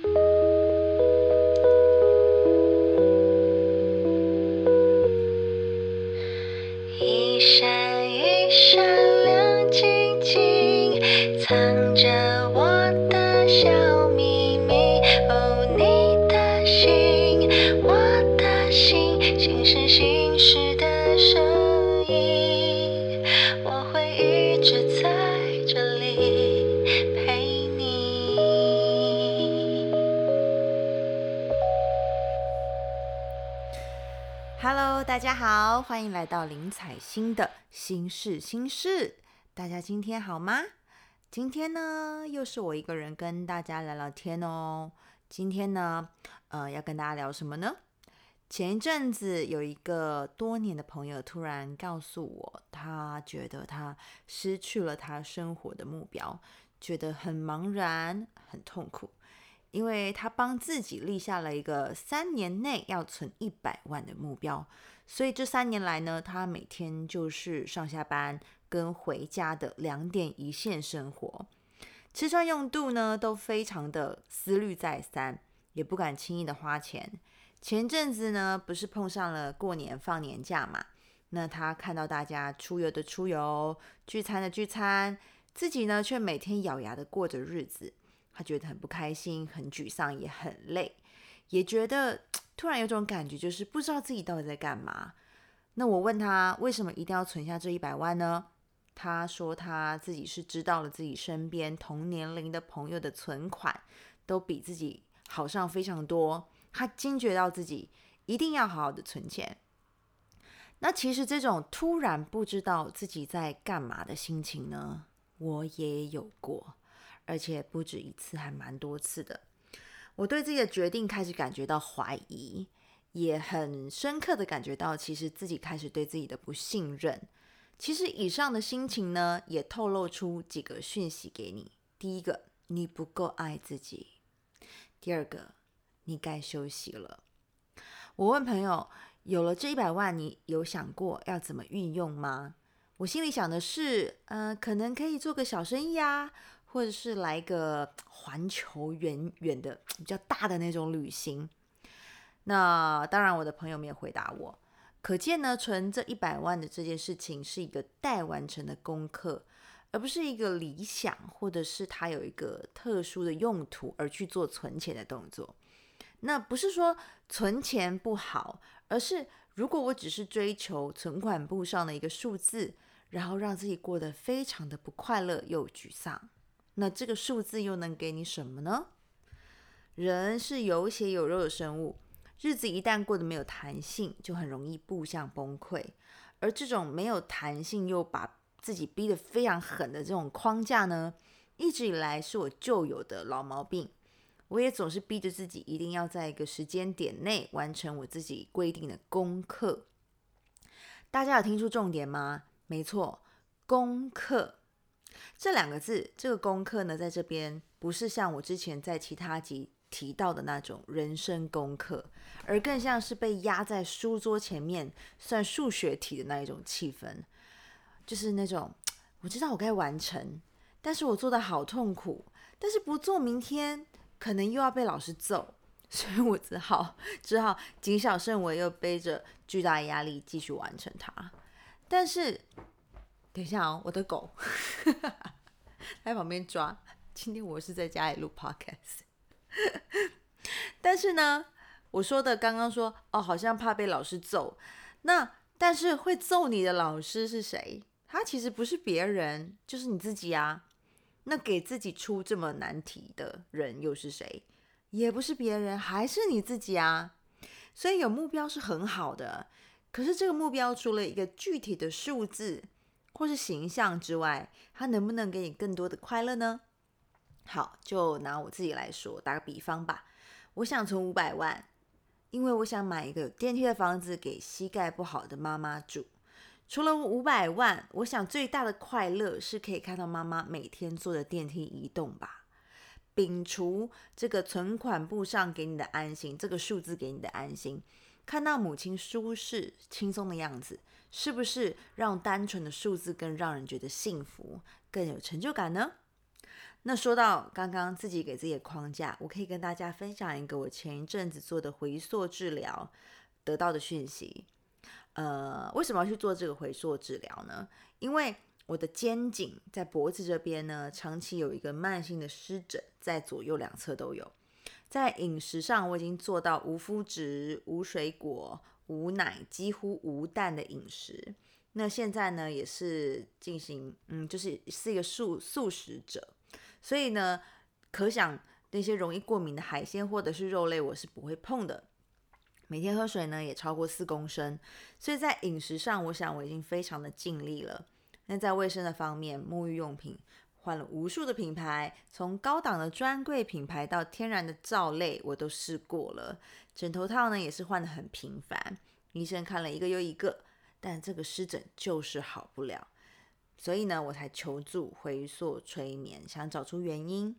一好，欢迎来到林采欣的心事心事。大家今天好吗？今天呢，又是我一个人跟大家聊聊天哦。今天呢，呃，要跟大家聊什么呢？前一阵子有一个多年的朋友突然告诉我，他觉得他失去了他生活的目标，觉得很茫然、很痛苦。因为他帮自己立下了一个三年内要存一百万的目标，所以这三年来呢，他每天就是上下班跟回家的两点一线生活，吃穿用度呢都非常的思虑再三，也不敢轻易的花钱。前阵子呢，不是碰上了过年放年假嘛，那他看到大家出游的出游，聚餐的聚餐，自己呢却每天咬牙的过着日子。他觉得很不开心，很沮丧，也很累，也觉得突然有种感觉，就是不知道自己到底在干嘛。那我问他为什么一定要存下这一百万呢？他说他自己是知道了自己身边同年龄的朋友的存款都比自己好上非常多，他惊觉到自己一定要好好的存钱。那其实这种突然不知道自己在干嘛的心情呢，我也有过。而且不止一次，还蛮多次的。我对自己的决定开始感觉到怀疑，也很深刻的感觉到，其实自己开始对自己的不信任。其实以上的心情呢，也透露出几个讯息给你：第一个，你不够爱自己；第二个，你该休息了。我问朋友，有了这一百万，你有想过要怎么运用吗？我心里想的是，呃，可能可以做个小生意啊。或者是来个环球远远的比较大的那种旅行，那当然我的朋友没有回答我，可见呢，存这一百万的这件事情是一个待完成的功课，而不是一个理想，或者是他有一个特殊的用途而去做存钱的动作。那不是说存钱不好，而是如果我只是追求存款簿上的一个数字，然后让自己过得非常的不快乐又沮丧。那这个数字又能给你什么呢？人是有血有肉的生物，日子一旦过得没有弹性，就很容易步向崩溃。而这种没有弹性又把自己逼得非常狠的这种框架呢，一直以来是我旧有的老毛病。我也总是逼着自己一定要在一个时间点内完成我自己规定的功课。大家有听出重点吗？没错，功课。这两个字，这个功课呢，在这边不是像我之前在其他集提到的那种人生功课，而更像是被压在书桌前面算数学题的那一种气氛，就是那种我知道我该完成，但是我做的好痛苦，但是不做明天可能又要被老师揍，所以我只好只好谨小慎微，又背着巨大的压力继续完成它，但是。等一下哦，我的狗在旁边抓。今天我是在家里录 podcast，但是呢，我说的刚刚说哦，好像怕被老师揍。那但是会揍你的老师是谁？他其实不是别人，就是你自己啊。那给自己出这么难题的人又是谁？也不是别人，还是你自己啊。所以有目标是很好的，可是这个目标除了一个具体的数字。或是形象之外，它能不能给你更多的快乐呢？好，就拿我自己来说，打个比方吧。我想存五百万，因为我想买一个有电梯的房子给膝盖不好的妈妈住。除了五百万，我想最大的快乐是可以看到妈妈每天坐的电梯移动吧。摒除这个存款簿上给你的安心，这个数字给你的安心，看到母亲舒适轻松的样子。是不是让单纯的数字更让人觉得幸福、更有成就感呢？那说到刚刚自己给自己的框架，我可以跟大家分享一个我前一阵子做的回溯治疗得到的讯息。呃，为什么要去做这个回溯治疗呢？因为我的肩颈在脖子这边呢，长期有一个慢性的湿疹，在左右两侧都有。在饮食上，我已经做到无麸质、无水果、无奶，几乎无蛋的饮食。那现在呢，也是进行，嗯，就是是一个素素食者。所以呢，可想那些容易过敏的海鲜或者是肉类，我是不会碰的。每天喝水呢，也超过四公升。所以在饮食上，我想我已经非常的尽力了。那在卫生的方面，沐浴用品换了无数的品牌，从高档的专柜品牌到天然的皂类，我都试过了。枕头套呢，也是换的很频繁，医生看了一个又一个，但这个湿疹就是好不了。所以呢，我才求助回溯催眠，想找出原因。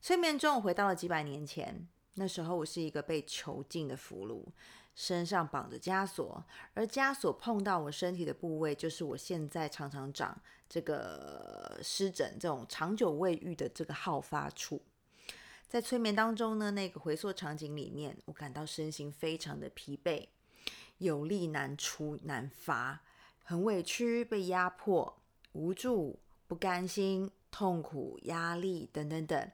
催眠中，我回到了几百年前，那时候我是一个被囚禁的俘虏。身上绑着枷锁，而枷锁碰到我身体的部位，就是我现在常常长这个湿疹、这种长久未愈的这个好发处。在催眠当中呢，那个回溯场景里面，我感到身心非常的疲惫，有力难出难发，很委屈，被压迫，无助，不甘心，痛苦，压力等等等。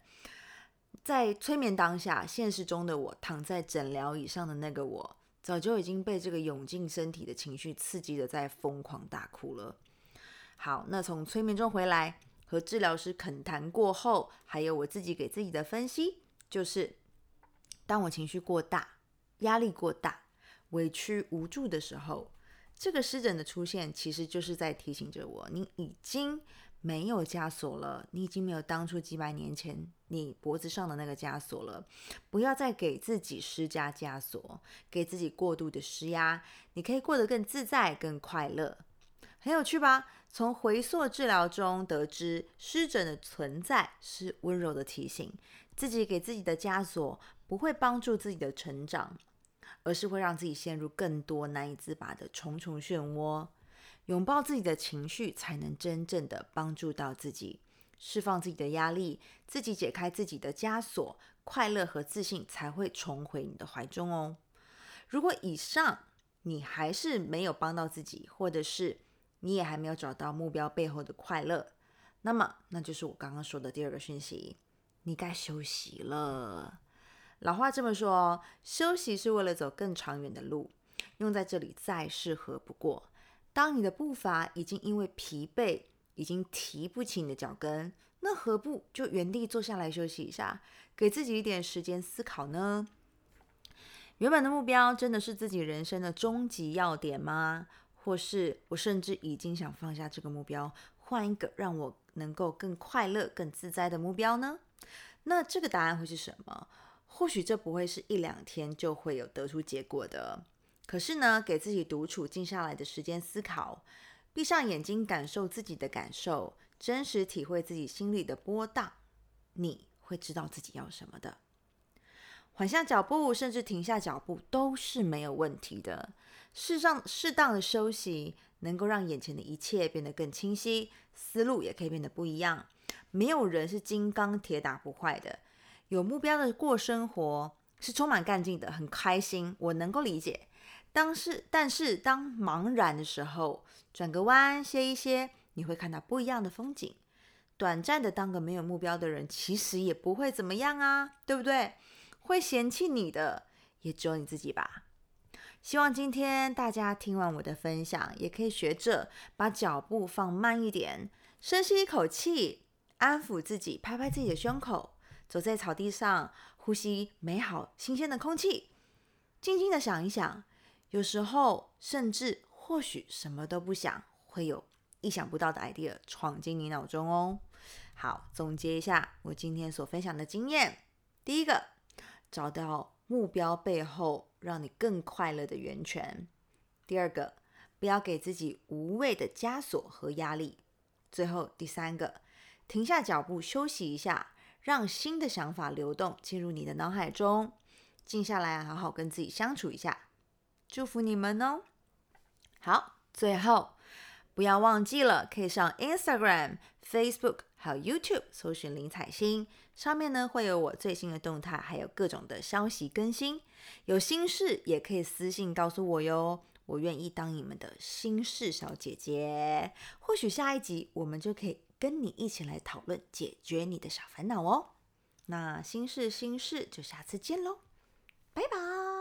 在催眠当下，现实中的我躺在诊疗椅上的那个我。早就已经被这个涌进身体的情绪刺激的，在疯狂大哭了。好，那从催眠中回来，和治疗师恳谈过后，还有我自己给自己的分析，就是当我情绪过大、压力过大、委屈无助的时候，这个湿疹的出现，其实就是在提醒着我，你已经。没有枷锁了，你已经没有当初几百年前你脖子上的那个枷锁了。不要再给自己施加枷锁，给自己过度的施压，你可以过得更自在、更快乐。很有趣吧？从回溯治疗中得知，湿疹的存在是温柔的提醒，自己给自己的枷锁不会帮助自己的成长，而是会让自己陷入更多难以自拔的重重漩涡。拥抱自己的情绪，才能真正的帮助到自己，释放自己的压力，自己解开自己的枷锁，快乐和自信才会重回你的怀中哦。如果以上你还是没有帮到自己，或者是你也还没有找到目标背后的快乐，那么那就是我刚刚说的第二个讯息，你该休息了。老话这么说，休息是为了走更长远的路，用在这里再适合不过。当你的步伐已经因为疲惫，已经提不起你的脚跟，那何不就原地坐下来休息一下，给自己一点时间思考呢？原本的目标真的是自己人生的终极要点吗？或是我甚至已经想放下这个目标，换一个让我能够更快乐、更自在的目标呢？那这个答案会是什么？或许这不会是一两天就会有得出结果的。可是呢，给自己独处、静下来的时间思考，闭上眼睛感受自己的感受，真实体会自己心里的波荡，你会知道自己要什么的。缓下脚步，甚至停下脚步，都是没有问题的。适上适当的休息，能够让眼前的一切变得更清晰，思路也可以变得不一样。没有人是金刚铁打不坏的，有目标的过生活是充满干劲的，很开心。我能够理解。当是，但是当茫然的时候，转个弯歇一歇，你会看到不一样的风景。短暂的当个没有目标的人，其实也不会怎么样啊，对不对？会嫌弃你的，也只有你自己吧。希望今天大家听完我的分享，也可以学着把脚步放慢一点，深吸一口气，安抚自己，拍拍自己的胸口，走在草地上，呼吸美好新鲜的空气，静静的想一想。有时候，甚至或许什么都不想，会有意想不到的 idea 闯进你脑中哦。好，总结一下我今天所分享的经验：第一个，找到目标背后让你更快乐的源泉；第二个，不要给自己无谓的枷锁和压力；最后，第三个，停下脚步休息一下，让新的想法流动进入你的脑海中，静下来，好好跟自己相处一下。祝福你们哦！好，最后不要忘记了，可以上 Instagram、Facebook 还有 YouTube 搜寻林彩星，上面呢会有我最新的动态，还有各种的消息更新。有心事也可以私信告诉我哟，我愿意当你们的心事小姐姐。或许下一集我们就可以跟你一起来讨论解决你的小烦恼哦。那心事心事就下次见喽，拜拜。